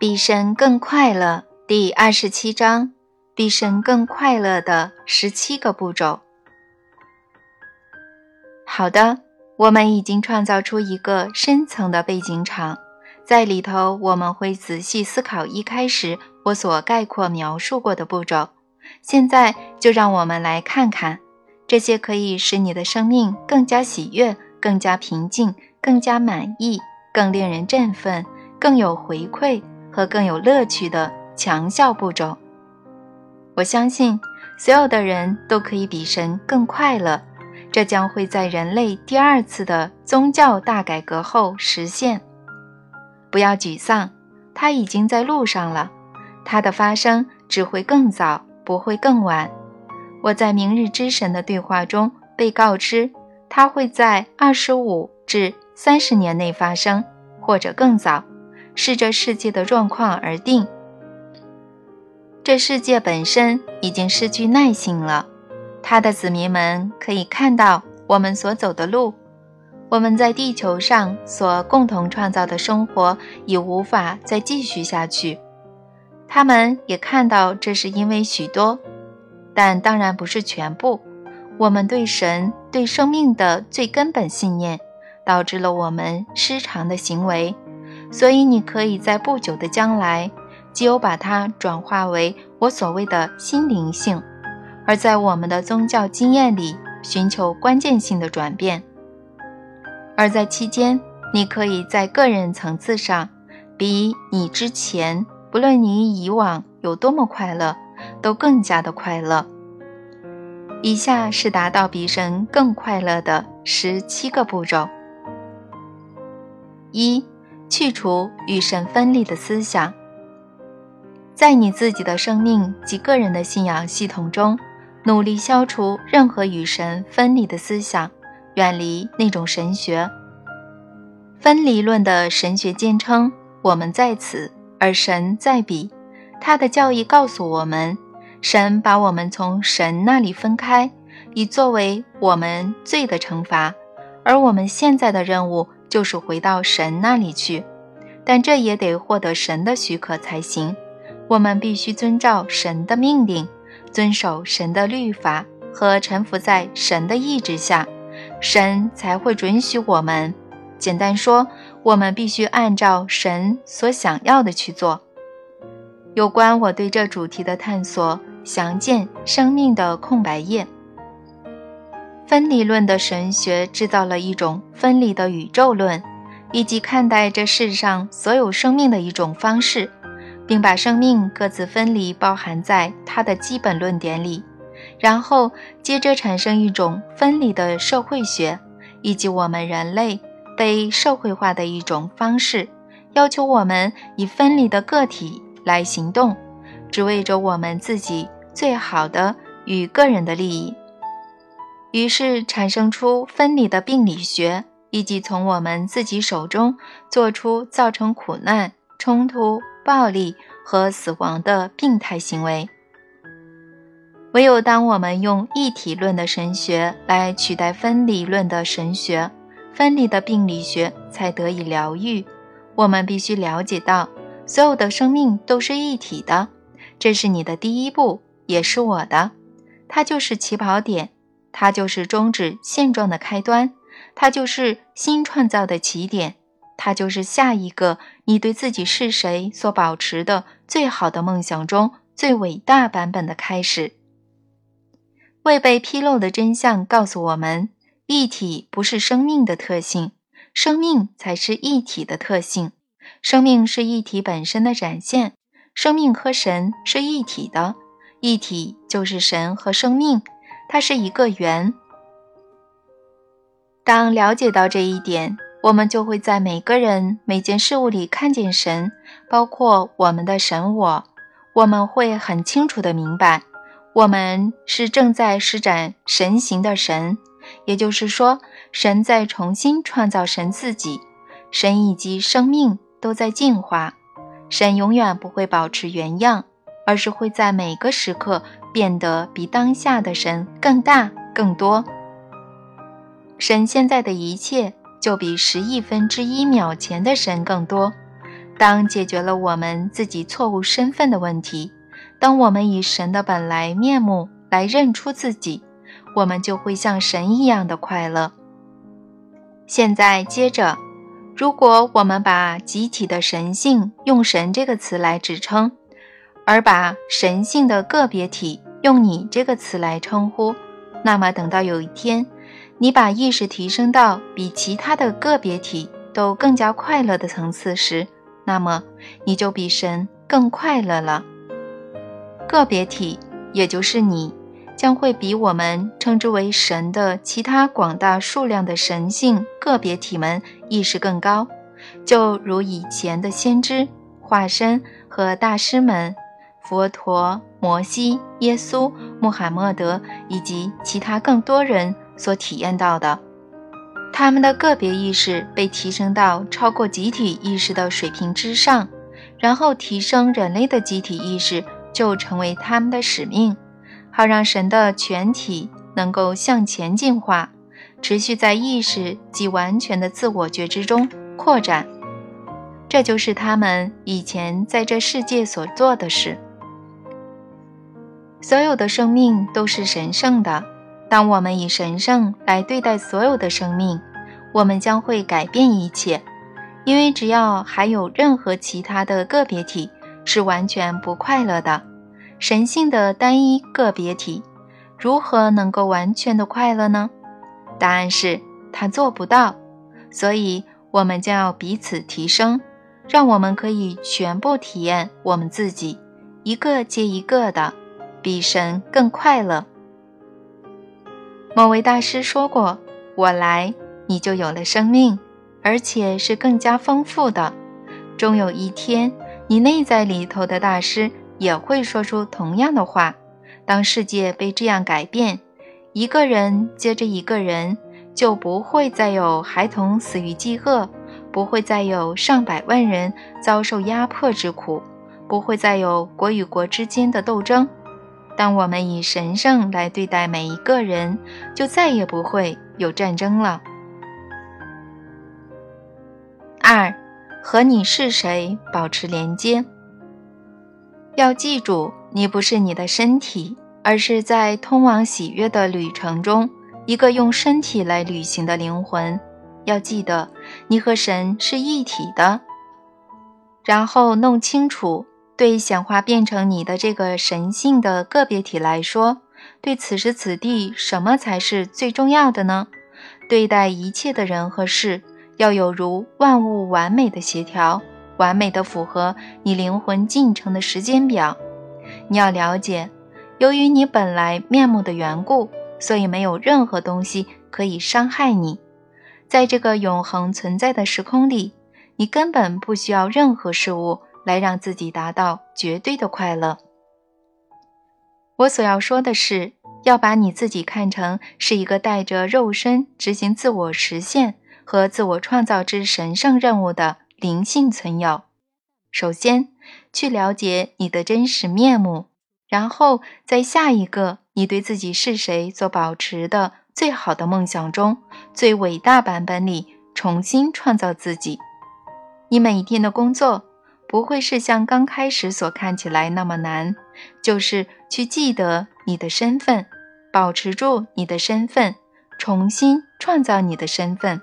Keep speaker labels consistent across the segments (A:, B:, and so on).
A: 比神更快乐，第二十七章，比神更快乐的十七个步骤。好的，我们已经创造出一个深层的背景场，在里头我们会仔细思考一开始我所概括描述过的步骤。现在就让我们来看看这些可以使你的生命更加喜悦、更加平静、更加满意、更令人振奋、更有回馈和更有乐趣的强效步骤。我相信所有的人都可以比神更快乐，这将会在人类第二次的宗教大改革后实现。不要沮丧，它已经在路上了，它的发生只会更早。不会更晚。我在明日之神的对话中被告知，它会在二十五至三十年内发生，或者更早，视这世界的状况而定。这世界本身已经失去耐性了，他的子民们可以看到我们所走的路，我们在地球上所共同创造的生活已无法再继续下去。他们也看到，这是因为许多，但当然不是全部。我们对神、对生命的最根本信念，导致了我们失常的行为。所以，你可以在不久的将来，只有把它转化为我所谓的心灵性，而在我们的宗教经验里寻求关键性的转变。而在期间，你可以在个人层次上，比你之前。不论你以往有多么快乐，都更加的快乐。以下是达到比神更快乐的十七个步骤：一、去除与神分离的思想，在你自己的生命及个人的信仰系统中，努力消除任何与神分离的思想，远离那种神学。分离论的神学坚称：“我们在此。”而神在彼，他的教义告诉我们，神把我们从神那里分开，以作为我们罪的惩罚。而我们现在的任务就是回到神那里去，但这也得获得神的许可才行。我们必须遵照神的命令，遵守神的律法和臣服在神的意志下，神才会准许我们。简单说。我们必须按照神所想要的去做。有关我对这主题的探索，详见《生命的空白页》。分离论的神学制造了一种分离的宇宙论，以及看待这世上所有生命的一种方式，并把生命各自分离包含在它的基本论点里。然后接着产生一种分离的社会学，以及我们人类。被社会化的一种方式，要求我们以分离的个体来行动，只为着我们自己最好的与个人的利益。于是产生出分离的病理学，以及从我们自己手中做出造成苦难、冲突、暴力和死亡的病态行为。唯有当我们用一体论的神学来取代分离论的神学。分离的病理学才得以疗愈。我们必须了解到，所有的生命都是一体的。这是你的第一步，也是我的。它就是起跑点，它就是终止现状的开端，它就是新创造的起点，它就是下一个你对自己是谁所保持的最好的梦想中最伟大版本的开始。未被披露的真相告诉我们。一体不是生命的特性，生命才是一体的特性。生命是一体本身的展现，生命和神是一体的，一体就是神和生命，它是一个圆。当了解到这一点，我们就会在每个人、每件事物里看见神，包括我们的神我。我们会很清楚地明白，我们是正在施展神行的神。也就是说，神在重新创造神自己，神以及生命都在进化。神永远不会保持原样，而是会在每个时刻变得比当下的神更大、更多。神现在的一切就比十亿分之一秒前的神更多。当解决了我们自己错误身份的问题，当我们以神的本来面目来认出自己，我们就会像神一样的快乐。现在接着，如果我们把集体的神性用“神”这个词来指称，而把神性的个别体用“你”这个词来称呼，那么等到有一天，你把意识提升到比其他的个别体都更加快乐的层次时，那么你就比神更快乐了。个别体，也就是你，将会比我们称之为神的其他广大数量的神性个别体们意识更高，就如以前的先知、化身和大师们，佛陀、摩西、耶稣、穆罕默德以及其他更多人所体验到的。他们的个别意识被提升到超过集体意识的水平之上，然后提升人类的集体意识就成为他们的使命，好让神的全体能够向前进化，持续在意识及完全的自我觉知中扩展。这就是他们以前在这世界所做的事。所有的生命都是神圣的。当我们以神圣来对待所有的生命，我们将会改变一切。因为只要还有任何其他的个别体是完全不快乐的，神性的单一个别体如何能够完全的快乐呢？答案是他做不到。所以，我们将要彼此提升，让我们可以全部体验我们自己，一个接一个的，比神更快乐。某位大师说过：“我来，你就有了生命，而且是更加丰富的。终有一天，你内在里头的大师也会说出同样的话。当世界被这样改变，一个人接着一个人，就不会再有孩童死于饥饿，不会再有上百万人遭受压迫之苦，不会再有国与国之间的斗争。”当我们以神圣来对待每一个人，就再也不会有战争了。二，和你是谁保持连接。要记住，你不是你的身体，而是在通往喜悦的旅程中一个用身体来旅行的灵魂。要记得，你和神是一体的。然后弄清楚。对显化变成你的这个神性的个别体来说，对此时此地，什么才是最重要的呢？对待一切的人和事，要有如万物完美的协调，完美的符合你灵魂进程的时间表。你要了解，由于你本来面目的缘故，所以没有任何东西可以伤害你。在这个永恒存在的时空里，你根本不需要任何事物。来让自己达到绝对的快乐。我所要说的是，要把你自己看成是一个带着肉身执行自我实现和自我创造之神圣任务的灵性存有。首先，去了解你的真实面目，然后在下一个你对自己是谁所保持的最好的梦想中，最伟大版本里重新创造自己。你每一天的工作。不会是像刚开始所看起来那么难，就是去记得你的身份，保持住你的身份，重新创造你的身份。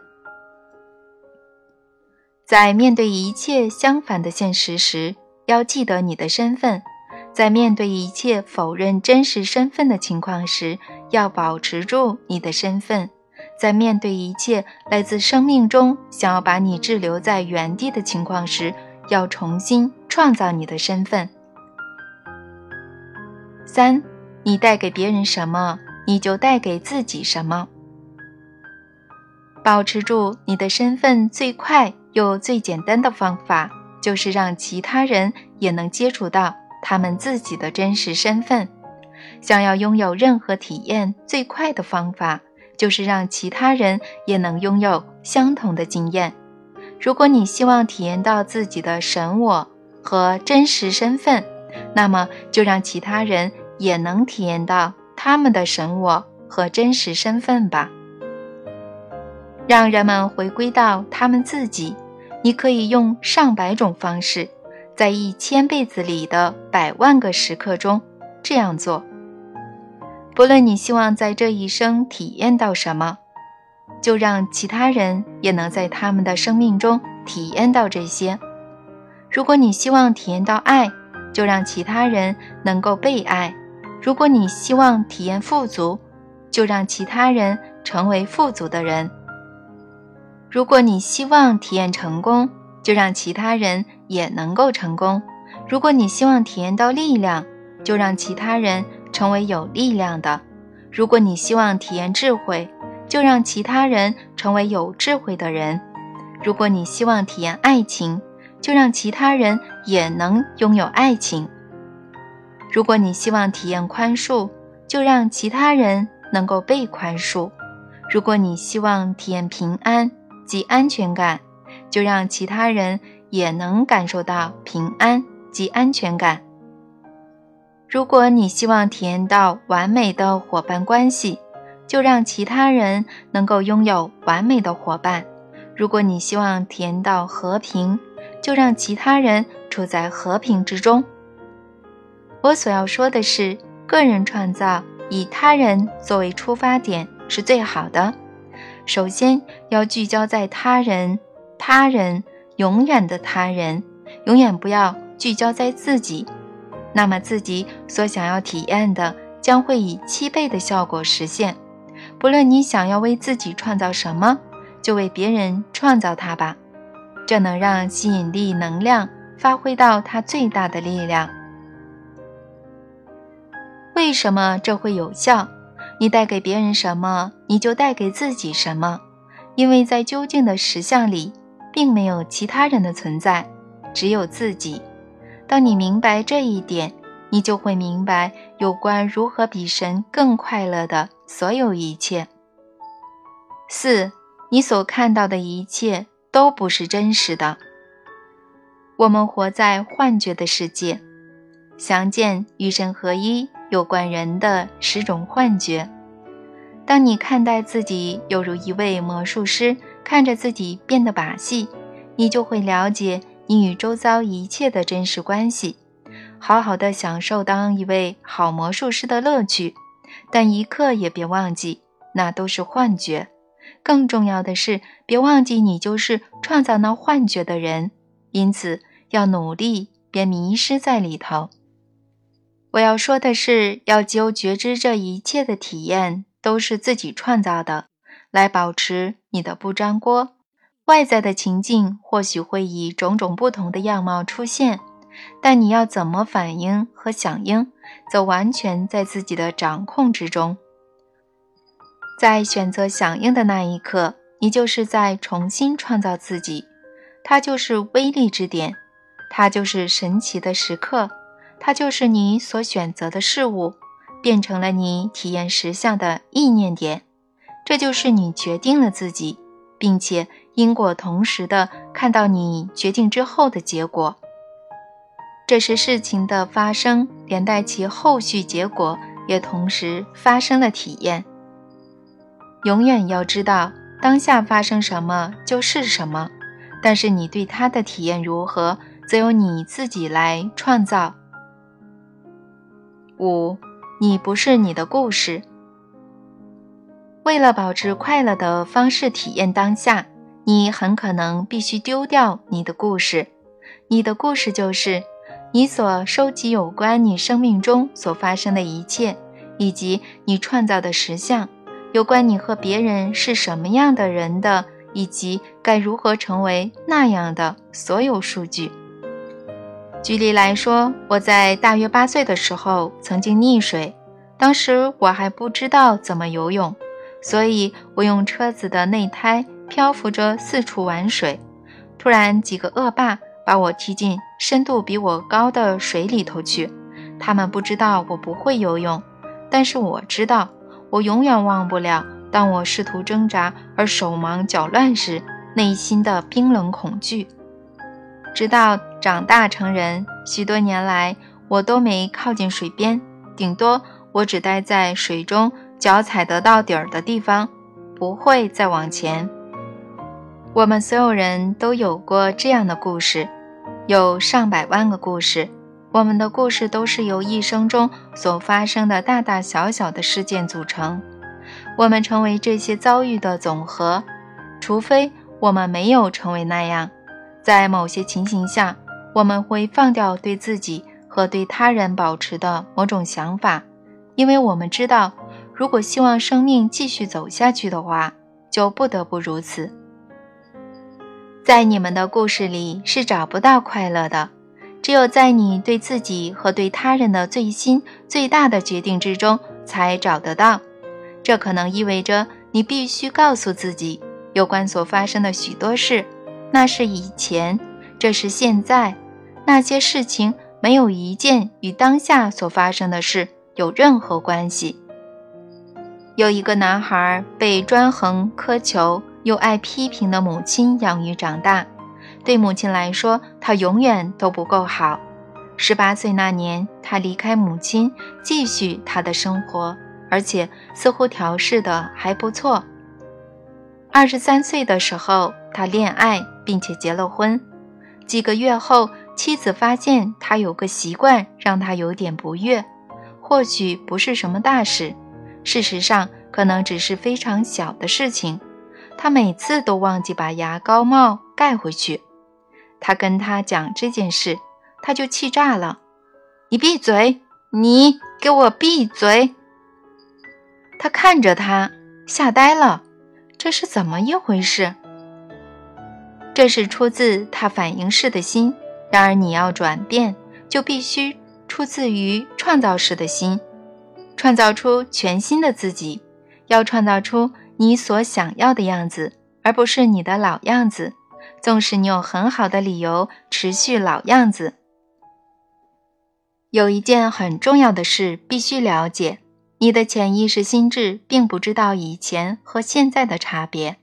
A: 在面对一切相反的现实时，要记得你的身份；在面对一切否认真实身份的情况时，要保持住你的身份；在面对一切来自生命中想要把你滞留在原地的情况时，要重新创造你的身份。三，你带给别人什么，你就带给自己什么。保持住你的身份，最快又最简单的方法，就是让其他人也能接触到他们自己的真实身份。想要拥有任何体验，最快的方法，就是让其他人也能拥有相同的经验。如果你希望体验到自己的神我和真实身份，那么就让其他人也能体验到他们的神我和真实身份吧。让人们回归到他们自己，你可以用上百种方式，在一千辈子里的百万个时刻中这样做。不论你希望在这一生体验到什么，就让其他人也能在他们的生命中体验到这些。如果你希望体验到爱，就让其他人能够被爱；如果你希望体验富足，就让其他人成为富足的人。如果你希望体验成功，就让其他人也能够成功；如果你希望体验到力量，就让其他人成为有力量的；如果你希望体验智慧，就让其他人成为有智慧的人；如果你希望体验爱情，就让其他人也能拥有爱情。如果你希望体验宽恕，就让其他人能够被宽恕；如果你希望体验平安及安全感，就让其他人也能感受到平安及安全感。如果你希望体验到完美的伙伴关系，就让其他人能够拥有完美的伙伴；如果你希望体验到和平，就让其他人处在和平之中。我所要说的是，个人创造以他人作为出发点是最好的。首先要聚焦在他人，他人，永远的他人，永远不要聚焦在自己。那么自己所想要体验的将会以七倍的效果实现。不论你想要为自己创造什么，就为别人创造它吧。这能让吸引力能量发挥到它最大的力量。为什么这会有效？你带给别人什么，你就带给自己什么。因为在究竟的实相里，并没有其他人的存在，只有自己。当你明白这一点，你就会明白有关如何比神更快乐的所有一切。四，你所看到的一切。都不是真实的。我们活在幻觉的世界。详见《与神合一》有关人的十种幻觉。当你看待自己犹如一位魔术师，看着自己变的把戏，你就会了解你与周遭一切的真实关系，好好的享受当一位好魔术师的乐趣。但一刻也别忘记，那都是幻觉。更重要的是，别忘记你就是创造那幻觉的人，因此要努力，别迷失在里头。我要说的是，要究觉知这一切的体验都是自己创造的，来保持你的不粘锅。外在的情境或许会以种种不同的样貌出现，但你要怎么反应和响应，则完全在自己的掌控之中。在选择响应的那一刻，你就是在重新创造自己，它就是威力之点，它就是神奇的时刻，它就是你所选择的事物，变成了你体验实相的意念点，这就是你决定了自己，并且因果同时的看到你决定之后的结果。这是事情的发生，连带其后续结果也同时发生了体验。永远要知道当下发生什么就是什么，但是你对它的体验如何，则由你自己来创造。五，你不是你的故事。为了保持快乐的方式体验当下，你很可能必须丢掉你的故事。你的故事就是你所收集有关你生命中所发生的一切，以及你创造的实相。有关你和别人是什么样的人的，以及该如何成为那样的所有数据。举例来说，我在大约八岁的时候曾经溺水，当时我还不知道怎么游泳，所以我用车子的内胎漂浮着四处玩水。突然，几个恶霸把我踢进深度比我高的水里头去。他们不知道我不会游泳，但是我知道。我永远忘不了，当我试图挣扎而手忙脚乱时，内心的冰冷恐惧。直到长大成人，许多年来，我都没靠近水边，顶多我只待在水中，脚踩得到底儿的地方，不会再往前。我们所有人都有过这样的故事，有上百万个故事。我们的故事都是由一生中所发生的大大小小的事件组成。我们成为这些遭遇的总和，除非我们没有成为那样。在某些情形下，我们会放掉对自己和对他人保持的某种想法，因为我们知道，如果希望生命继续走下去的话，就不得不如此。在你们的故事里是找不到快乐的。只有在你对自己和对他人的最新、最大的决定之中，才找得到。这可能意味着你必须告诉自己，有关所发生的许多事，那是以前，这是现在。那些事情没有一件与当下所发生的事有任何关系。有一个男孩被专横、苛求又爱批评的母亲养育长大。对母亲来说，他永远都不够好。十八岁那年，他离开母亲，继续他的生活，而且似乎调试的还不错。二十三岁的时候，他恋爱并且结了婚。几个月后，妻子发现他有个习惯让他有点不悦，或许不是什么大事，事实上可能只是非常小的事情。他每次都忘记把牙膏帽盖回去。他跟他讲这件事，他就气炸了。你闭嘴！你给我闭嘴！他看着他，吓呆了。这是怎么一回事？这是出自他反应式的心。然而，你要转变，就必须出自于创造式的心，创造出全新的自己。要创造出你所想要的样子，而不是你的老样子。纵使你有很好的理由持续老样子，有一件很重要的事必须了解：你的潜意识心智并不知道以前和现在的差别。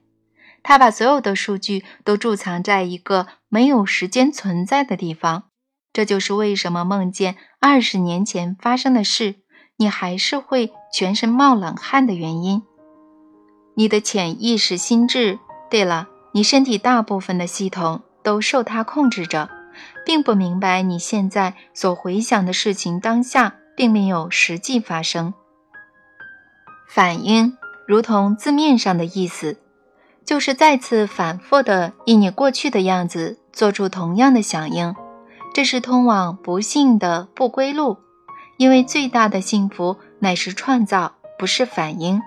A: 他把所有的数据都贮藏在一个没有时间存在的地方。这就是为什么梦见二十年前发生的事，你还是会全身冒冷汗的原因。你的潜意识心智。对了。你身体大部分的系统都受它控制着，并不明白你现在所回想的事情当下并没有实际发生。反应如同字面上的意思，就是再次反复的以你过去的样子做出同样的响应，这是通往不幸的不归路。因为最大的幸福乃是创造，不是反应。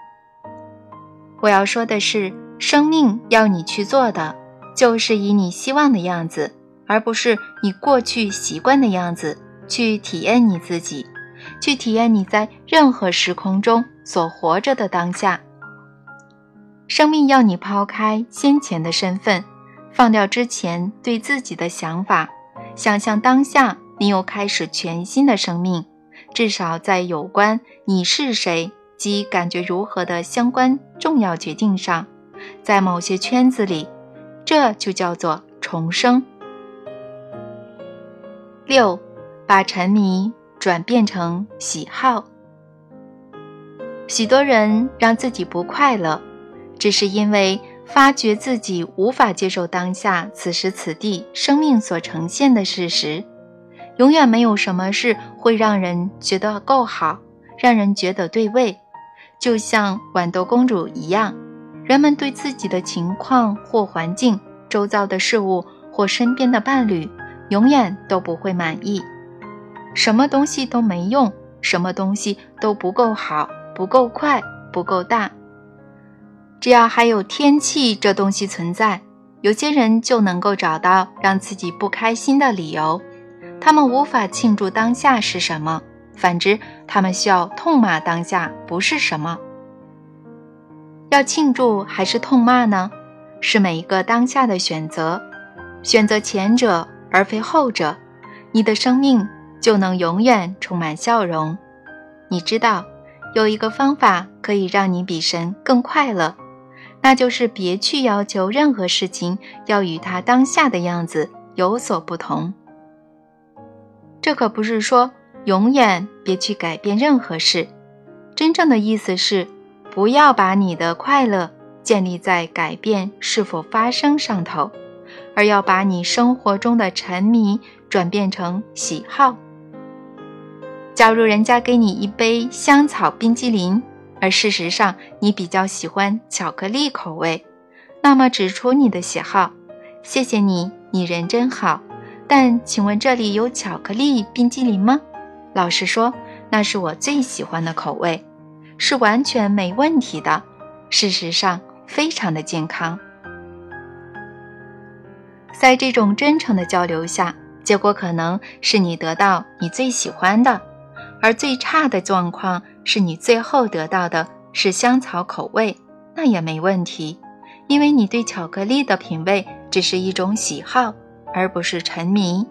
A: 我要说的是。生命要你去做的，就是以你希望的样子，而不是你过去习惯的样子，去体验你自己，去体验你在任何时空中所活着的当下。生命要你抛开先前的身份，放掉之前对自己的想法，想象当下你又开始全新的生命，至少在有关你是谁及感觉如何的相关重要决定上。在某些圈子里，这就叫做重生。六，把沉迷转变成喜好。许多人让自己不快乐，只是因为发觉自己无法接受当下此时此地生命所呈现的事实。永远没有什么事会让人觉得够好，让人觉得对味，就像豌豆公主一样。人们对自己的情况或环境、周遭的事物或身边的伴侣，永远都不会满意。什么东西都没用，什么东西都不够好、不够快、不够大。只要还有天气这东西存在，有些人就能够找到让自己不开心的理由。他们无法庆祝当下是什么，反之，他们需要痛骂当下不是什么。要庆祝还是痛骂呢？是每一个当下的选择，选择前者而非后者，你的生命就能永远充满笑容。你知道，有一个方法可以让你比神更快乐，那就是别去要求任何事情要与他当下的样子有所不同。这可不是说永远别去改变任何事，真正的意思是。不要把你的快乐建立在改变是否发生上头，而要把你生活中的沉迷转变成喜好。假如人家给你一杯香草冰激凌，而事实上你比较喜欢巧克力口味，那么指出你的喜好。谢谢你，你人真好。但请问这里有巧克力冰激凌吗？老实说，那是我最喜欢的口味，是完全没问题的。事实上，非常的健康。在这种真诚的交流下，结果可能是你得到你最喜欢的，而最差的状况是你最后得到的是香草口味，那也没问题，因为你对巧克力的品味只是一种喜好，而不是沉迷。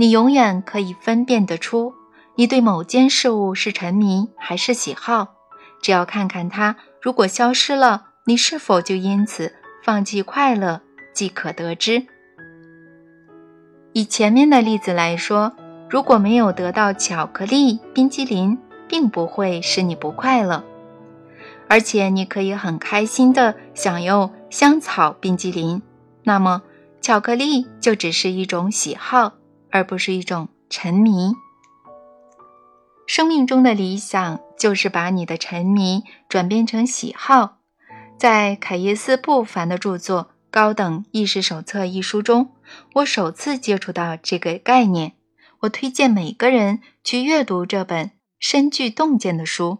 A: 你永远可以分辨得出，你对某件事物是沉迷还是喜好，只要看看它。如果消失了，你是否就因此放弃快乐，即可得知。以前面的例子来说，如果没有得到巧克力冰激凌，并不会使你不快乐，而且你可以很开心的享用香草冰激凌，那么巧克力就只是一种喜好，而不是一种沉迷。生命中的理想就是把你的沉迷转变成喜好。在凯耶斯·布凡的著作《高等意识手册》一书中，我首次接触到这个概念。我推荐每个人去阅读这本深具洞见的书。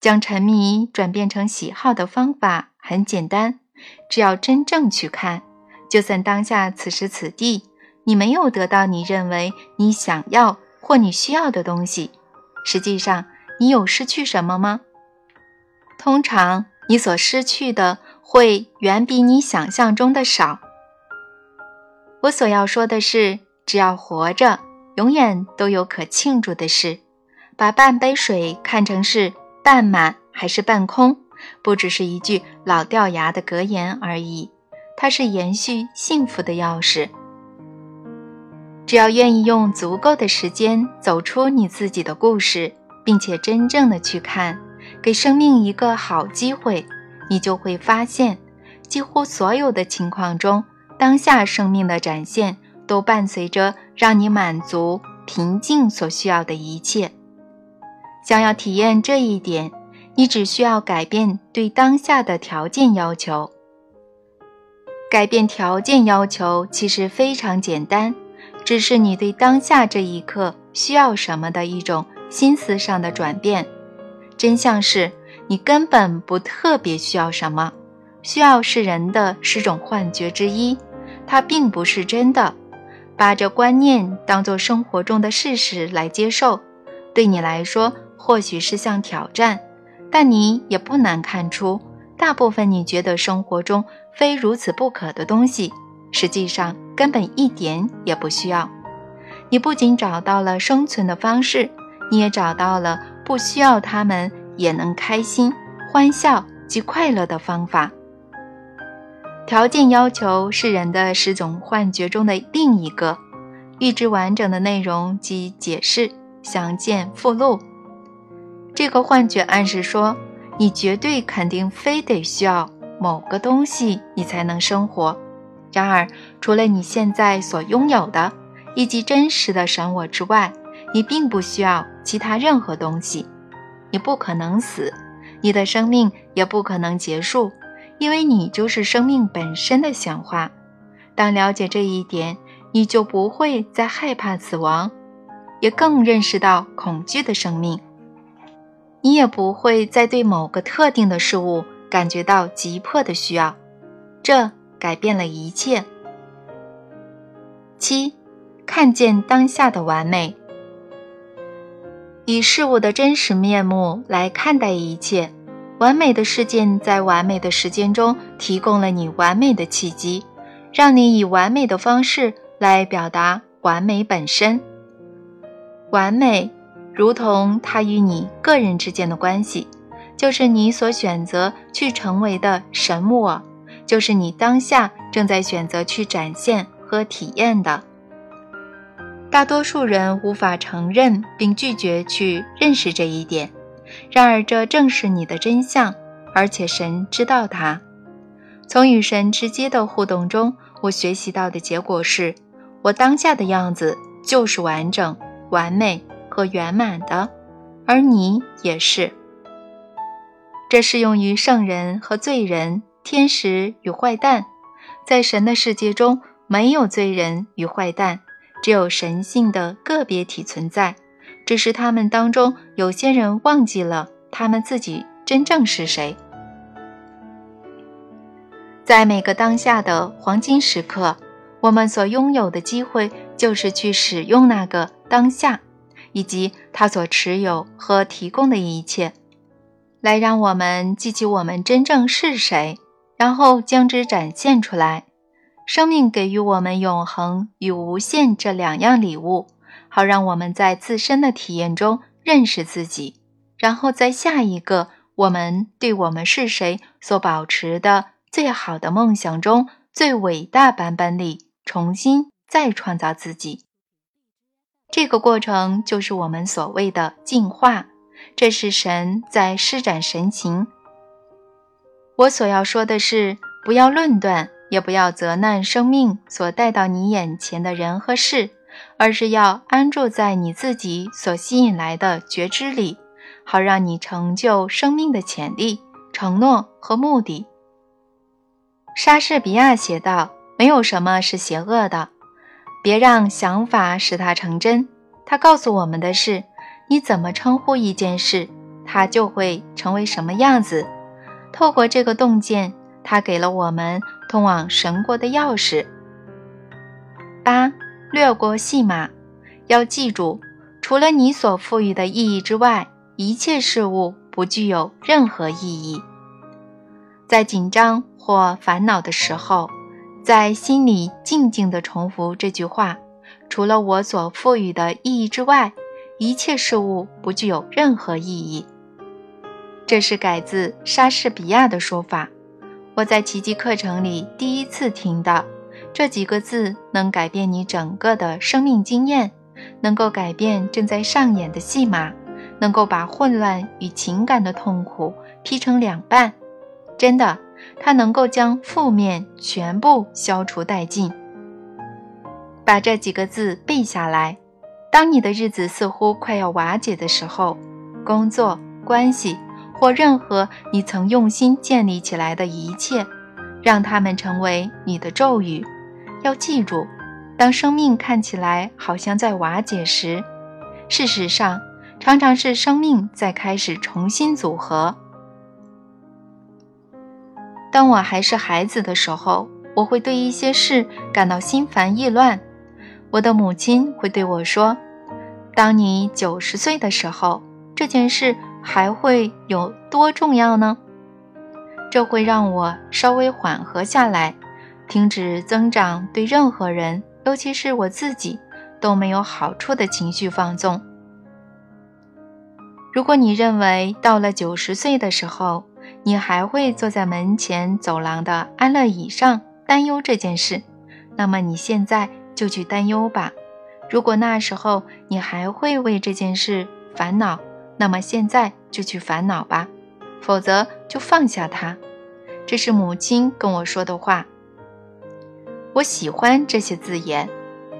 A: 将沉迷转变成喜好的方法很简单，只要真正去看，就算当下此时此地你没有得到你认为你想要。或你需要的东西，实际上你有失去什么吗？通常你所失去的会远比你想象中的少。我所要说的是，只要活着，永远都有可庆祝的事。把半杯水看成是半满还是半空，不只是一句老掉牙的格言而已，它是延续幸福的钥匙。只要愿意用足够的时间走出你自己的故事，并且真正的去看，给生命一个好机会，你就会发现，几乎所有的情况中，当下生命的展现都伴随着让你满足、平静所需要的一切。想要体验这一点，你只需要改变对当下的条件要求。改变条件要求其实非常简单。只是你对当下这一刻需要什么的一种心思上的转变。真相是你根本不特别需要什么，需要是人的十种幻觉之一，它并不是真的。把这观念当作生活中的事实来接受，对你来说或许是项挑战，但你也不难看出，大部分你觉得生活中非如此不可的东西。实际上根本一点也不需要。你不仅找到了生存的方式，你也找到了不需要他们也能开心、欢笑及快乐的方法。条件要求是人的十种幻觉中的另一个。预知完整的内容及解释，详见附录。这个幻觉暗示说，你绝对肯定非得需要某个东西，你才能生活。然而，除了你现在所拥有的以及真实的神我之外，你并不需要其他任何东西。你不可能死，你的生命也不可能结束，因为你就是生命本身的显化。当了解这一点，你就不会再害怕死亡，也更认识到恐惧的生命。你也不会再对某个特定的事物感觉到急迫的需要。这。改变了一切。七，看见当下的完美，以事物的真实面目来看待一切。完美的事件在完美的时间中提供了你完美的契机，让你以完美的方式来表达完美本身。完美，如同它与你个人之间的关系，就是你所选择去成为的神我。就是你当下正在选择去展现和体验的。大多数人无法承认并拒绝去认识这一点，然而这正是你的真相。而且神知道它。从与神直接的互动中，我学习到的结果是，我当下的样子就是完整、完美和圆满的，而你也是。这适用于圣人和罪人、天使与坏蛋。在神的世界中，没有罪人与坏蛋，只有神性的个别体存在。只是他们当中有些人忘记了他们自己真正是谁。在每个当下的黄金时刻，我们所拥有的机会就是去使用那个当下，以及他所持有和提供的一切，来让我们记起我们真正是谁，然后将之展现出来。生命给予我们永恒与无限这两样礼物，好让我们在自身的体验中认识自己，然后在下一个我们对我们是谁所保持的。最好的梦想中最伟大版本里，重新再创造自己。这个过程就是我们所谓的进化，这是神在施展神情。我所要说的是，不要论断，也不要责难生命所带到你眼前的人和事，而是要安住在你自己所吸引来的觉知里，好让你成就生命的潜力、承诺和目的。莎士比亚写道：“没有什么是邪恶的，别让想法使它成真。”他告诉我们的是：你怎么称呼一件事，它就会成为什么样子。透过这个洞见，他给了我们通往神国的钥匙。八，略过戏码，要记住，除了你所赋予的意义之外，一切事物不具有任何意义。在紧张。或烦恼的时候，在心里静静地重复这句话：除了我所赋予的意义之外，一切事物不具有任何意义。这是改自莎士比亚的说法。我在奇迹课程里第一次听到这几个字，能改变你整个的生命经验，能够改变正在上演的戏码，能够把混乱与情感的痛苦劈成两半。真的。它能够将负面全部消除殆尽。把这几个字背下来。当你的日子似乎快要瓦解的时候，工作、关系或任何你曾用心建立起来的一切，让它们成为你的咒语。要记住，当生命看起来好像在瓦解时，事实上常常是生命在开始重新组合。当我还是孩子的时候，我会对一些事感到心烦意乱。我的母亲会对我说：“当你九十岁的时候，这件事还会有多重要呢？”这会让我稍微缓和下来，停止增长对任何人，尤其是我自己都没有好处的情绪放纵。如果你认为到了九十岁的时候，你还会坐在门前走廊的安乐椅上担忧这件事，那么你现在就去担忧吧。如果那时候你还会为这件事烦恼，那么现在就去烦恼吧，否则就放下它。这是母亲跟我说的话。我喜欢这些字眼，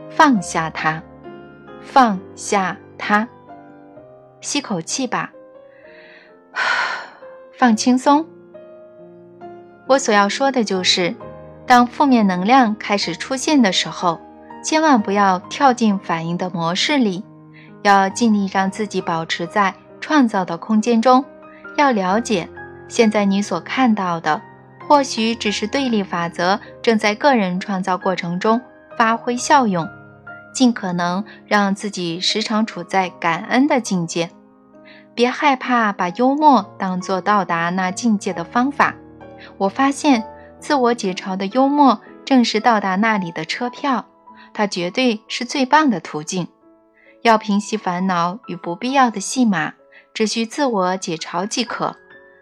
A: 放下它，放下它。吸口气吧。放轻松。我所要说的就是，当负面能量开始出现的时候，千万不要跳进反应的模式里，要尽力让自己保持在创造的空间中。要了解，现在你所看到的，或许只是对立法则正在个人创造过程中发挥效用。尽可能让自己时常处在感恩的境界。别害怕把幽默当作到达那境界的方法。我发现，自我解嘲的幽默正是到达那里的车票。它绝对是最棒的途径。要平息烦恼与不必要的戏码，只需自我解嘲即可。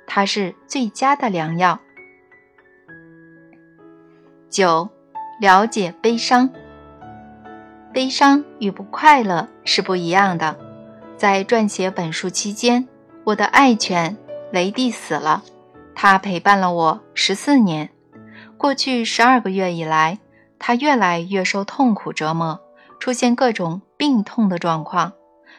A: 它是最佳的良药。九，了解悲伤。悲伤与不快乐是不一样的。在撰写本书期间，我的爱犬雷蒂死了。它陪伴了我十四年。过去十二个月以来，它越来越受痛苦折磨，出现各种病痛的状况。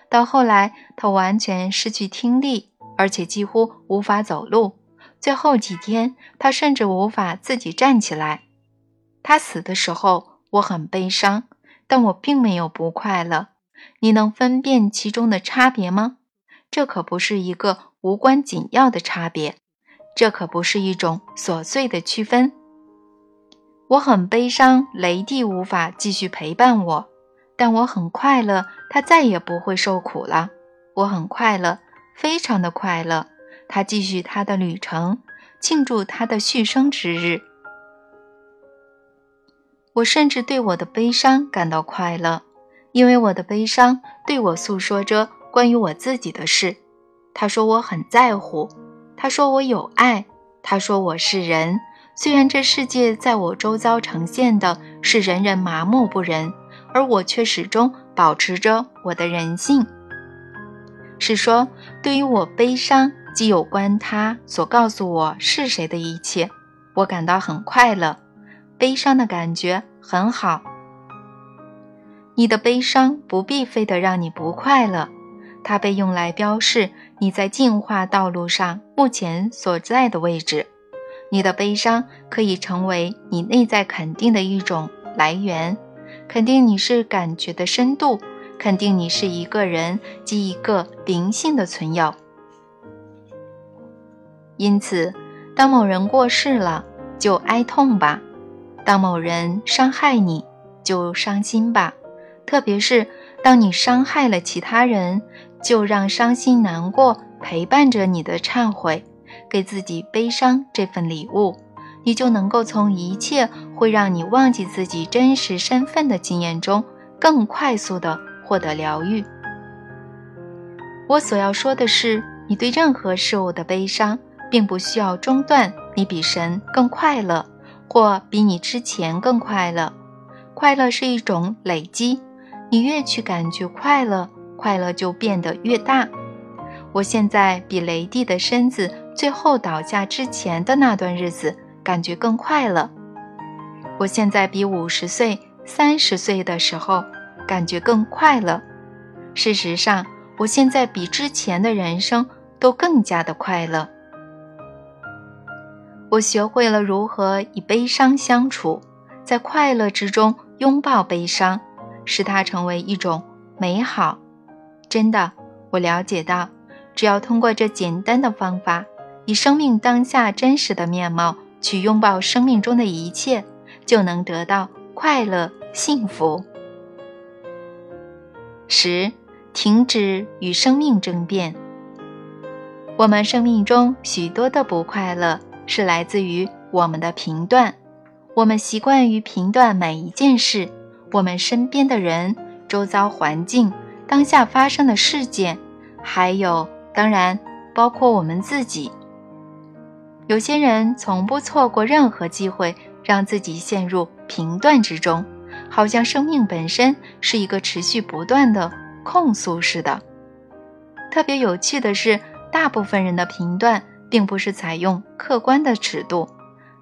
A: 到后来，他完全失去听力，而且几乎无法走路。最后几天，他甚至无法自己站起来。他死的时候，我很悲伤，但我并没有不快乐。你能分辨其中的差别吗？这可不是一个无关紧要的差别，这可不是一种琐碎的区分。我很悲伤，雷帝无法继续陪伴我。但我很快乐，他再也不会受苦了。我很快乐，非常的快乐。他继续他的旅程，庆祝他的续生之日。我甚至对我的悲伤感到快乐，因为我的悲伤对我诉说着关于我自己的事。他说我很在乎，他说我有爱，他说我是人。虽然这世界在我周遭呈现的是人人麻木不仁。而我却始终保持着我的人性。是说，对于我悲伤及有关他所告诉我是谁的一切，我感到很快乐。悲伤的感觉很好。你的悲伤不必非得让你不快乐，它被用来标示你在进化道路上目前所在的位置。你的悲伤可以成为你内在肯定的一种来源。肯定你是感觉的深度，肯定你是一个人及一个灵性的存有。因此，当某人过世了，就哀痛吧；当某人伤害你，就伤心吧。特别是当你伤害了其他人，就让伤心难过陪伴着你的忏悔，给自己悲伤这份礼物。你就能够从一切会让你忘记自己真实身份的经验中，更快速地获得疗愈。我所要说的是，你对任何事物的悲伤，并不需要中断。你比神更快乐，或比你之前更快乐。快乐是一种累积，你越去感觉快乐，快乐就变得越大。我现在比雷蒂的身子最后倒下之前的那段日子。感觉更快乐。我现在比五十岁、三十岁的时候感觉更快乐。事实上，我现在比之前的人生都更加的快乐。我学会了如何与悲伤相处，在快乐之中拥抱悲伤，使它成为一种美好。真的，我了解到，只要通过这简单的方法，以生命当下真实的面貌。去拥抱生命中的一切，就能得到快乐、幸福。十，停止与生命争辩。我们生命中许多的不快乐，是来自于我们的评断。我们习惯于评断每一件事，我们身边的人、周遭环境、当下发生的事件，还有，当然，包括我们自己。有些人从不错过任何机会，让自己陷入评断之中，好像生命本身是一个持续不断的控诉似的。特别有趣的是，大部分人的评断并不是采用客观的尺度，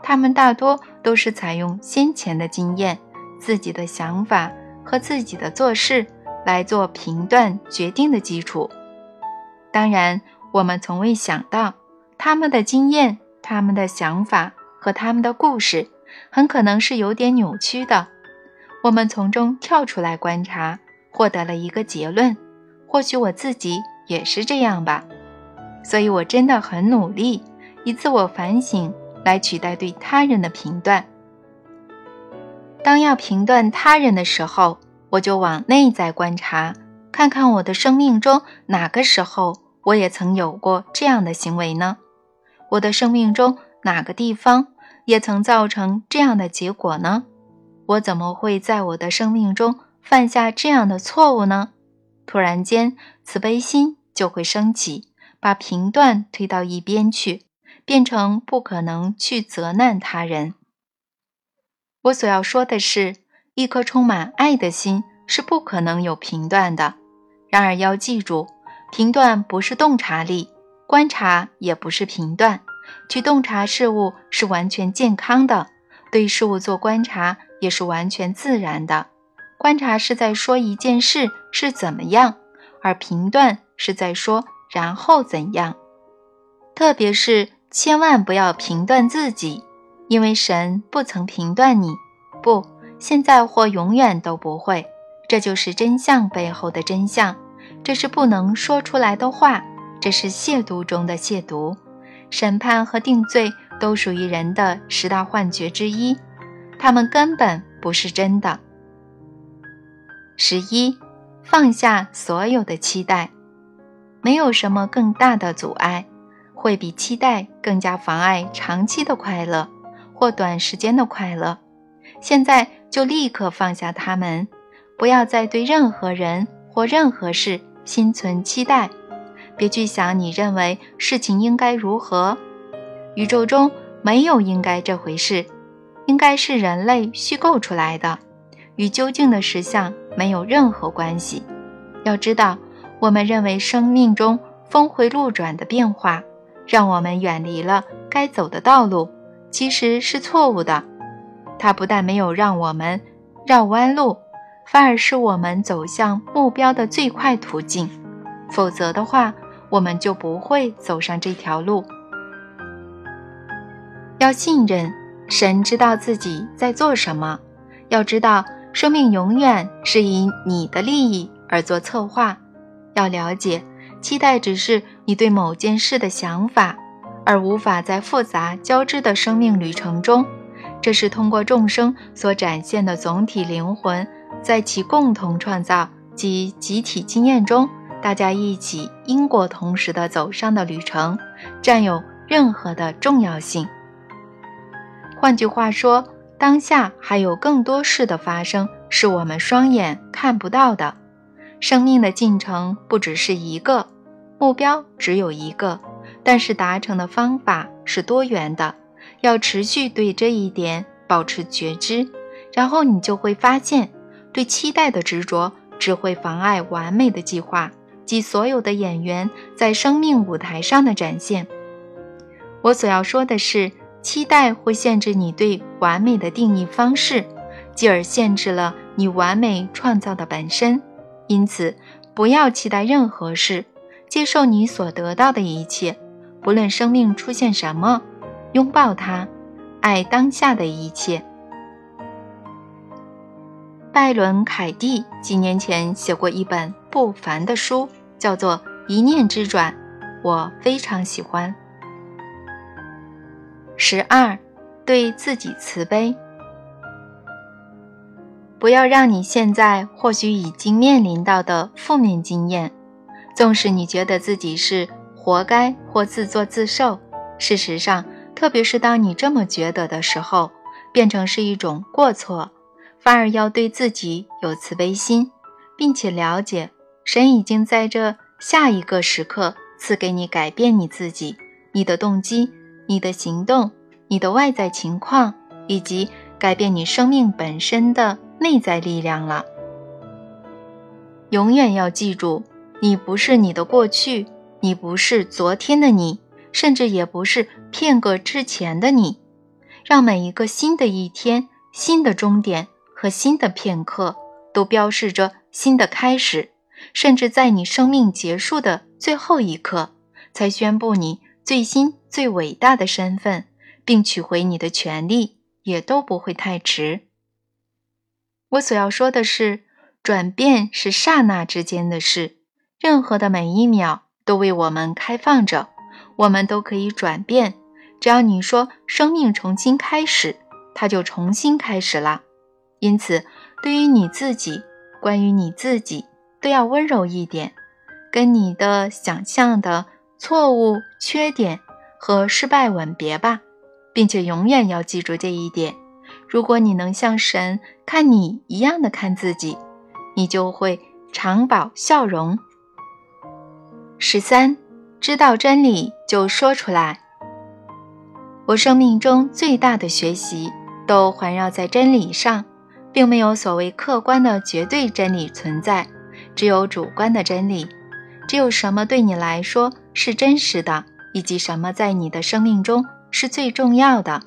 A: 他们大多都是采用先前的经验、自己的想法和自己的做事来做评断决定的基础。当然，我们从未想到他们的经验。他们的想法和他们的故事很可能是有点扭曲的，我们从中跳出来观察，获得了一个结论。或许我自己也是这样吧，所以我真的很努力以自我反省来取代对他人的评断。当要评断他人的时候，我就往内在观察，看看我的生命中哪个时候我也曾有过这样的行为呢？我的生命中哪个地方也曾造成这样的结果呢？我怎么会在我的生命中犯下这样的错误呢？突然间，慈悲心就会升起，把评断推到一边去，变成不可能去责难他人。我所要说的是，一颗充满爱的心是不可能有评断的。然而要记住，评断不是洞察力。观察也不是评断，去洞察事物是完全健康的，对事物做观察也是完全自然的。观察是在说一件事是怎么样，而评断是在说然后怎样。特别是千万不要评断自己，因为神不曾评断你，不，现在或永远都不会。这就是真相背后的真相，这是不能说出来的话，这是亵渎中的亵渎。审判和定罪都属于人的十大幻觉之一，他们根本不是真的。十一，放下所有的期待，没有什么更大的阻碍，会比期待更加妨碍长期的快乐或短时间的快乐。现在就立刻放下他们，不要再对任何人或任何事心存期待，别去想你认为事情应该如何。宇宙中没有应该这回事，应该是人类虚构出来的。与究竟的实相没有任何关系。要知道，我们认为生命中峰回路转的变化，让我们远离了该走的道路，其实是错误的。它不但没有让我们绕弯路，反而是我们走向目标的最快途径。否则的话，我们就不会走上这条路。要信任神，知道自己在做什么。要知道。生命永远是以你的利益而做策划。要了解，期待只是你对某件事的想法，而无法在复杂交织的生命旅程中。这是通过众生所展现的总体灵魂，在其共同创造及集体经验中，大家一起因果同时的走上的旅程，占有任何的重要性。换句话说。当下还有更多事的发生，是我们双眼看不到的。生命的进程不只是一个目标，只有一个，但是达成的方法是多元的。要持续对这一点保持觉知，然后你就会发现，对期待的执着只会妨碍完美的计划及所有的演员在生命舞台上的展现。我所要说的是。期待会限制你对完美的定义方式，继而限制了你完美创造的本身。因此，不要期待任何事，接受你所得到的一切，不论生命出现什么，拥抱它，爱当下的一切。拜伦·凯蒂几年前写过一本不凡的书，叫做《一念之转》，我非常喜欢。十二，对自己慈悲。不要让你现在或许已经面临到的负面经验，纵使你觉得自己是活该或自作自受，事实上，特别是当你这么觉得的时候，变成是一种过错，反而要对自己有慈悲心，并且了解神已经在这下一个时刻赐给你改变你自己，你的动机。你的行动、你的外在情况，以及改变你生命本身的内在力量了。永远要记住，你不是你的过去，你不是昨天的你，甚至也不是片刻之前的你。让每一个新的一天、新的终点和新的片刻，都标示着新的开始，甚至在你生命结束的最后一刻，才宣布你。最新最伟大的身份，并取回你的权利，也都不会太迟。我所要说的是，转变是刹那之间的事，任何的每一秒都为我们开放着，我们都可以转变。只要你说生命重新开始，它就重新开始了。因此，对于你自己，关于你自己，都要温柔一点，跟你的想象的。错误、缺点和失败吻别吧，并且永远要记住这一点。如果你能像神看你一样的看自己，你就会常保笑容。十三，知道真理就说出来。我生命中最大的学习都环绕在真理上，并没有所谓客观的绝对真理存在，只有主观的真理。只有什么对你来说。是真实的，以及什么在你的生命中是最重要的。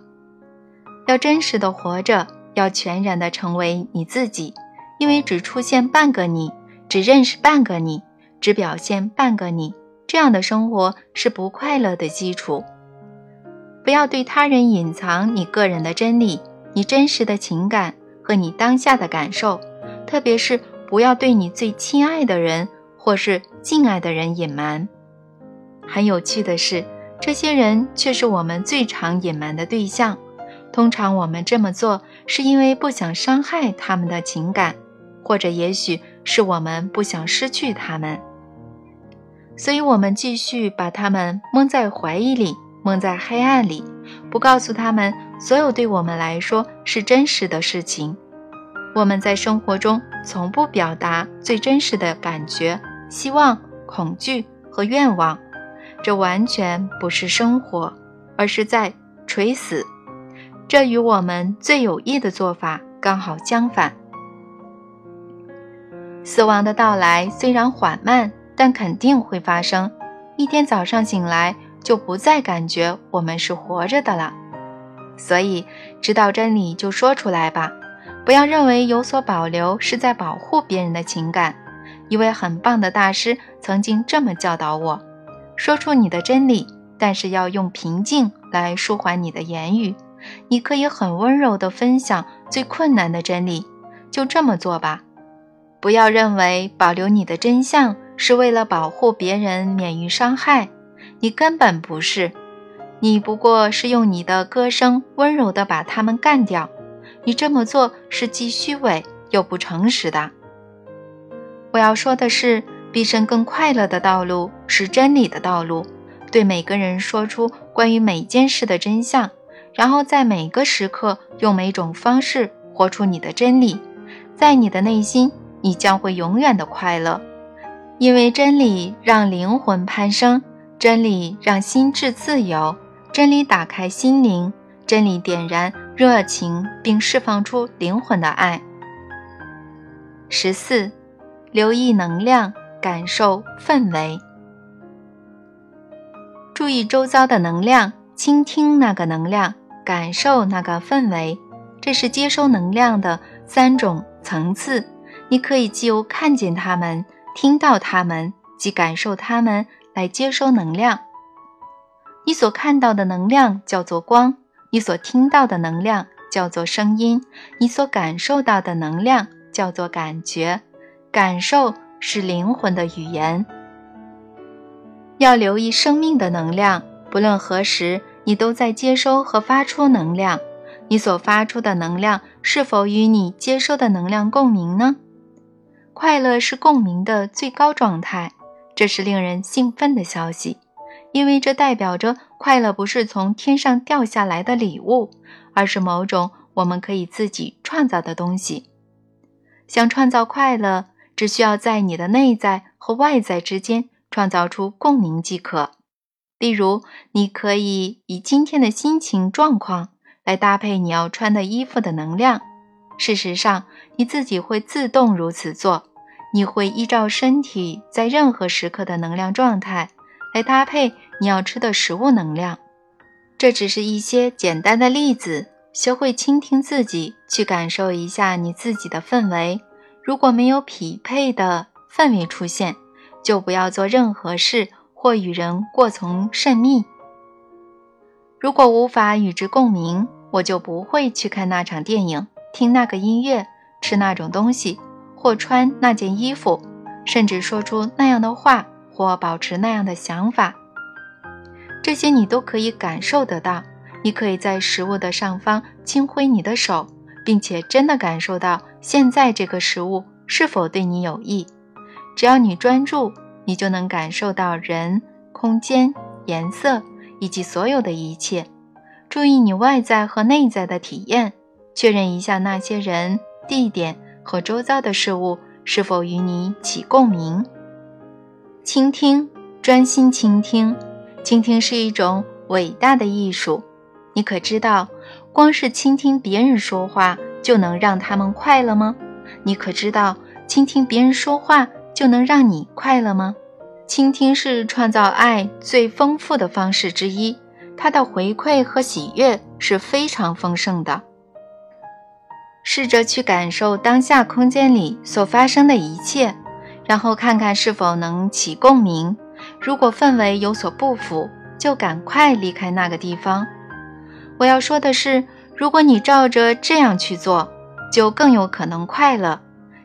A: 要真实的活着，要全然的成为你自己，因为只出现半个你，只认识半个你，只表现半个你，这样的生活是不快乐的基础。不要对他人隐藏你个人的真理、你真实的情感和你当下的感受，特别是不要对你最亲爱的人或是敬爱的人隐瞒。很有趣的是，这些人却是我们最常隐瞒的对象。通常我们这么做是因为不想伤害他们的情感，或者也许是我们不想失去他们，所以我们继续把他们蒙在怀疑里，蒙在黑暗里，不告诉他们所有对我们来说是真实的事情。我们在生活中从不表达最真实的感觉、希望、恐惧和愿望，这完全不是生活，而是在垂死。这与我们最有益的做法刚好相反。死亡的到来虽然缓慢，但肯定会发生。一天早上醒来，就不再感觉我们是活着的了。所以，知道真理就说出来吧，不要认为有所保留是在保护别人的情感。一位很棒的大师曾经这么教导我：说出你的真理，但是要用平静来舒缓你的言语。你可以很温柔地分享最困难的真理，就这么做吧。不要认为保留你的真相是为了保护别人免于伤害，你根本不是。你不过是用你的歌声温柔地把他们干掉。你这么做是既虚伪又不诚实的。我要说的是，毕生更快乐的道路是真理的道路。对每个人说出关于每件事的真相。然后在每个时刻用每种方式活出你的真理，在你的内心，你将会永远的快乐，因为真理让灵魂攀升，真理让心智自由，真理打开心灵，真理点燃热情并释放出灵魂的爱。十四，留意能量，感受氛围，注意周遭的能量，倾听那个能量。感受那个氛围，这是接收能量的三种层次。你可以既由看见它们、听到它们，即感受它们来接收能量。你所看到的能量叫做光，你所听到的能量叫做声音，你所感受到的能量叫做感觉。感受是灵魂的语言。要留意生命的能量，不论何时。你都在接收和发出能量，你所发出的能量是否与你接收的能量共鸣呢？快乐是共鸣的最高状态，这是令人兴奋的消息，因为这代表着快乐不是从天上掉下来的礼物，而是某种我们可以自己创造的东西。想创造快乐，只需要在你的内在和外在之间创造出共鸣即可。例如，你可以以今天的心情状况来搭配你要穿的衣服的能量。事实上，你自己会自动如此做。你会依照身体在任何时刻的能量状态来搭配你要吃的食物能量。这只是一些简单的例子。学会倾听自己，去感受一下你自己的氛围。如果没有匹配的氛围出现，就不要做任何事。或与人过从甚密。如果无法与之共鸣，我就不会去看那场电影，听那个音乐，吃那种东西，或穿那件衣服，甚至说出那样的话，或保持那样的想法。这些你都可以感受得到。你可以在食物的上方轻挥你的手，并且真的感受到现在这个食物是否对你有益。只要你专注。你就能感受到人、空间、颜色以及所有的一切。注意你外在和内在的体验，确认一下那些人、地点和周遭的事物是否与你起共鸣。倾听，专心倾听。倾听是一种伟大的艺术。你可知道，光是倾听别人说话就能让他们快乐吗？你可知道，倾听别人说话就能让你快乐吗？倾听是创造爱最丰富的方式之一，它的回馈和喜悦是非常丰盛的。试着去感受当下空间里所发生的一切，然后看看是否能起共鸣。如果氛围有所不符，就赶快离开那个地方。我要说的是，如果你照着这样去做，就更有可能快乐。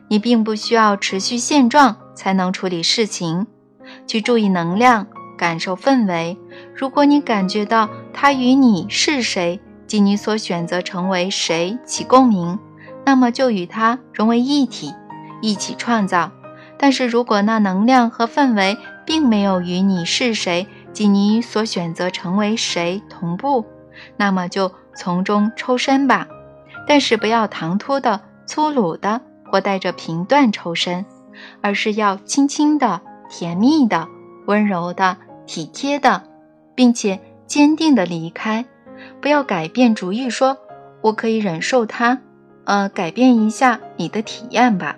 A: 你并不需要持续现状才能处理事情，去注意能量，感受氛围。如果你感觉到它与你是谁及你所选择成为谁起共鸣，那么就与它融为一体，一起创造。但是如果那能量和氛围并没有与你是谁及你所选择成为谁同步，那么就从中抽身吧。但是不要唐突的、粗鲁的。或带着评断抽身，而是要轻轻的、甜蜜的、温柔的、体贴的，并且坚定的离开。不要改变主意，说我可以忍受它。呃，改变一下你的体验吧。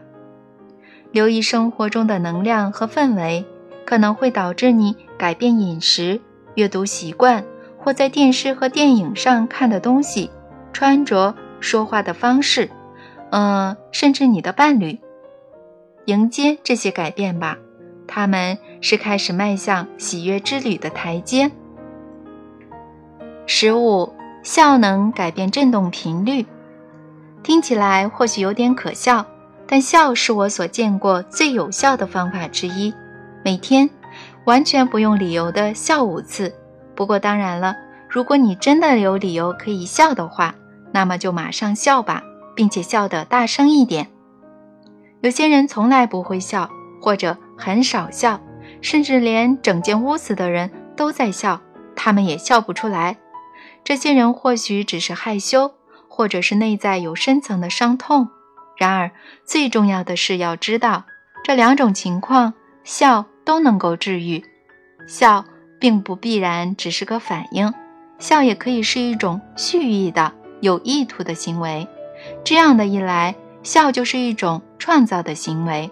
A: 留意生活中的能量和氛围，可能会导致你改变饮食、阅读习惯，或在电视和电影上看的东西、穿着、说话的方式。嗯，甚至你的伴侣，迎接这些改变吧，他们是开始迈向喜悦之旅的台阶。十五，笑能改变振动频率，听起来或许有点可笑，但笑是我所见过最有效的方法之一。每天完全不用理由的笑五次。不过当然了，如果你真的有理由可以笑的话，那么就马上笑吧。并且笑得大声一点。有些人从来不会笑，或者很少笑，甚至连整间屋子的人都在笑，他们也笑不出来。这些人或许只是害羞，或者是内在有深层的伤痛。然而，最重要的是要知道，这两种情况笑都能够治愈。笑并不必然只是个反应，笑也可以是一种蓄意的、有意图的行为。这样的一来，笑就是一种创造的行为，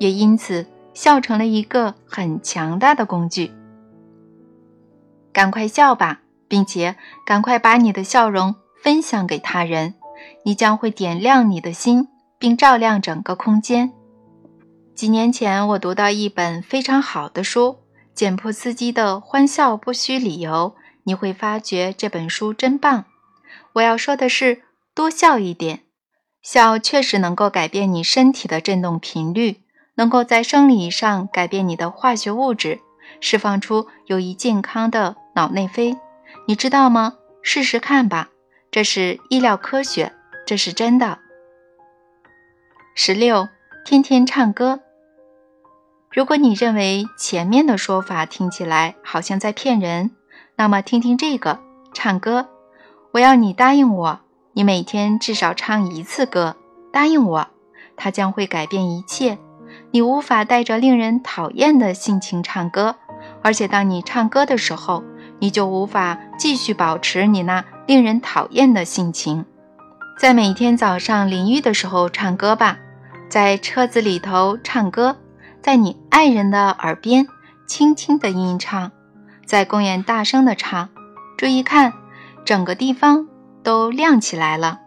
A: 也因此笑成了一个很强大的工具。赶快笑吧，并且赶快把你的笑容分享给他人，你将会点亮你的心，并照亮整个空间。几年前，我读到一本非常好的书《简朴斯基的欢笑不需理由》，你会发觉这本书真棒。我要说的是。多笑一点，笑确实能够改变你身体的振动频率，能够在生理上改变你的化学物质，释放出有益健康的脑内啡。你知道吗？试试看吧，这是医疗科学，这是真的。十六，天天唱歌。如果你认为前面的说法听起来好像在骗人，那么听听这个，唱歌。我要你答应我。你每天至少唱一次歌，答应我，它将会改变一切。你无法带着令人讨厌的性情唱歌，而且当你唱歌的时候，你就无法继续保持你那令人讨厌的性情。在每天早上淋浴的时候唱歌吧，在车子里头唱歌，在你爱人的耳边轻轻的吟唱，在公园大声的唱。注意看，整个地方。都亮起来了，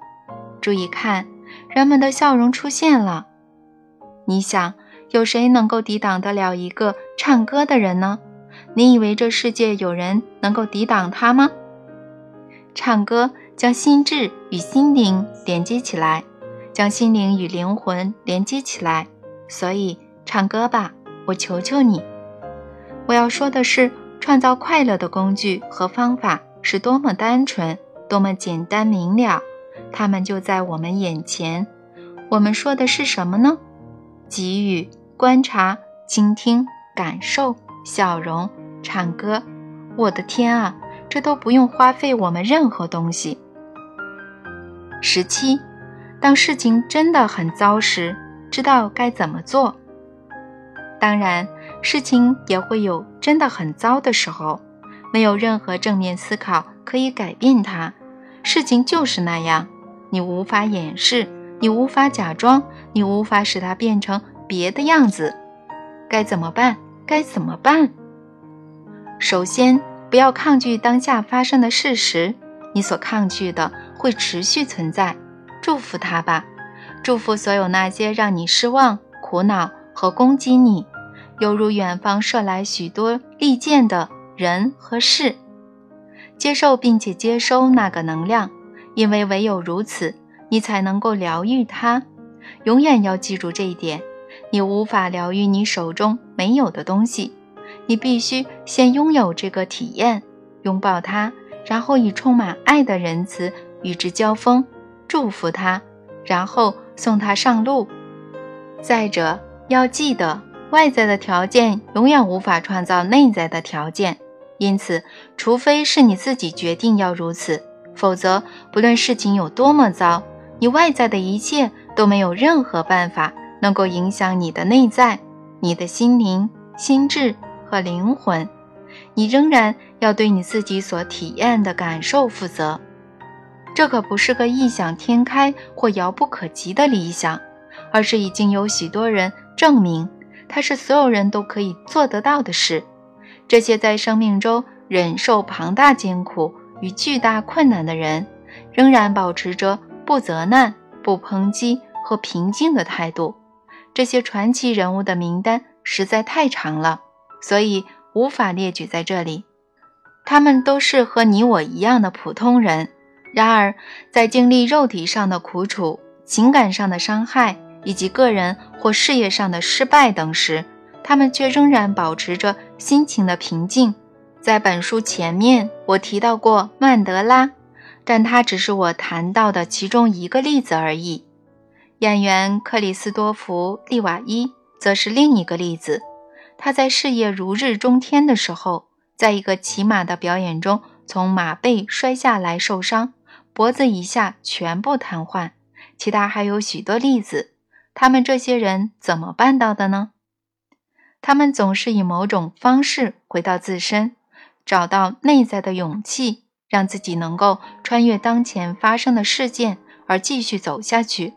A: 注意看，人们的笑容出现了。你想，有谁能够抵挡得了一个唱歌的人呢？你以为这世界有人能够抵挡他吗？唱歌将心智与心灵连接起来，将心灵与灵魂连接起来。所以，唱歌吧，我求求你。我要说的是，创造快乐的工具和方法是多么单纯。多么简单明了，他们就在我们眼前。我们说的是什么呢？给予、观察、倾听、感受、笑容、唱歌。我的天啊，这都不用花费我们任何东西。十七，当事情真的很糟时，知道该怎么做。当然，事情也会有真的很糟的时候，没有任何正面思考可以改变它。事情就是那样，你无法掩饰，你无法假装，你无法使它变成别的样子。该怎么办？该怎么办？首先，不要抗拒当下发生的事实，你所抗拒的会持续存在。祝福它吧，祝福所有那些让你失望、苦恼和攻击你，犹如远方射来许多利剑的人和事。接受并且接收那个能量，因为唯有如此，你才能够疗愈它。永远要记住这一点：你无法疗愈你手中没有的东西。你必须先拥有这个体验，拥抱它，然后以充满爱的仁慈与之交锋，祝福它，然后送它上路。再者，要记得，外在的条件永远无法创造内在的条件。因此，除非是你自己决定要如此，否则，不论事情有多么糟，你外在的一切都没有任何办法能够影响你的内在、你的心灵、心智和灵魂。你仍然要对你自己所体验的感受负责。这可不是个异想天开或遥不可及的理想，而是已经有许多人证明，它是所有人都可以做得到的事。这些在生命中忍受庞大艰苦与巨大困难的人，仍然保持着不责难、不抨击和平静的态度。这些传奇人物的名单实在太长了，所以无法列举在这里。他们都是和你我一样的普通人，然而在经历肉体上的苦楚、情感上的伤害以及个人或事业上的失败等时，他们却仍然保持着心情的平静。在本书前面，我提到过曼德拉，但他只是我谈到的其中一个例子而已。演员克里斯多弗·利瓦伊则是另一个例子。他在事业如日中天的时候，在一个骑马的表演中从马背摔下来受伤，脖子以下全部瘫痪。其他还有许多例子。他们这些人怎么办到的呢？他们总是以某种方式回到自身，找到内在的勇气，让自己能够穿越当前发生的事件而继续走下去，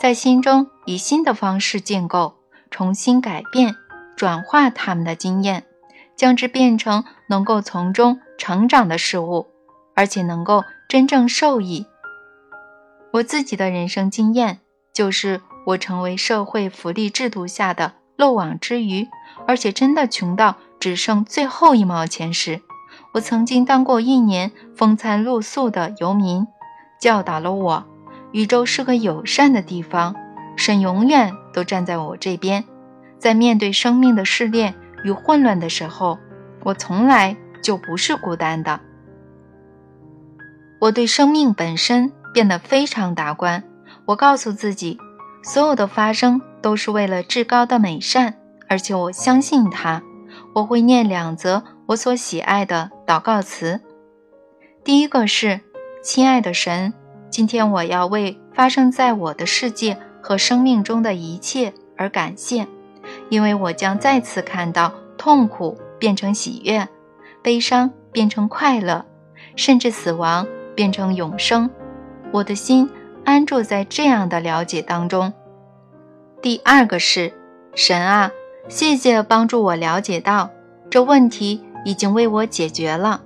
A: 在心中以新的方式建构、重新改变、转化他们的经验，将之变成能够从中成长的事物，而且能够真正受益。我自己的人生经验就是，我成为社会福利制度下的。漏网之鱼，而且真的穷到只剩最后一毛钱时，我曾经当过一年风餐露宿的游民，教导了我，宇宙是个友善的地方，神永远都站在我这边。在面对生命的试炼与混乱的时候，我从来就不是孤单的。我对生命本身变得非常达观。我告诉自己。所有的发生都是为了至高的美善，而且我相信它。我会念两则我所喜爱的祷告词。第一个是：亲爱的神，今天我要为发生在我的世界和生命中的一切而感谢，因为我将再次看到痛苦变成喜悦，悲伤变成快乐，甚至死亡变成永生。我的心。安住在这样的了解当中。第二个是神啊，谢谢帮助我了解到这问题已经为我解决了。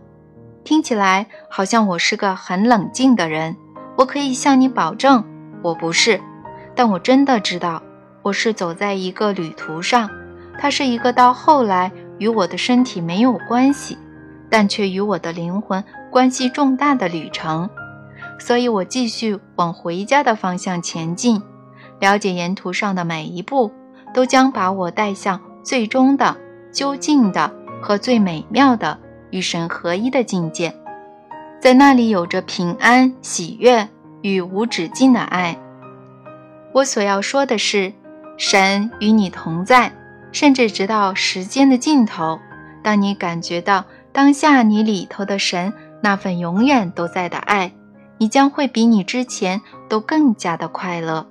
A: 听起来好像我是个很冷静的人，我可以向你保证我不是，但我真的知道我是走在一个旅途上，它是一个到后来与我的身体没有关系，但却与我的灵魂关系重大的旅程。所以我继续往回家的方向前进，了解沿途上的每一步都将把我带向最终的、究竟的和最美妙的与神合一的境界，在那里有着平安、喜悦与无止境的爱。我所要说的是，神与你同在，甚至直到时间的尽头。当你感觉到当下你里头的神那份永远都在的爱。你将会比你之前都更加的快乐。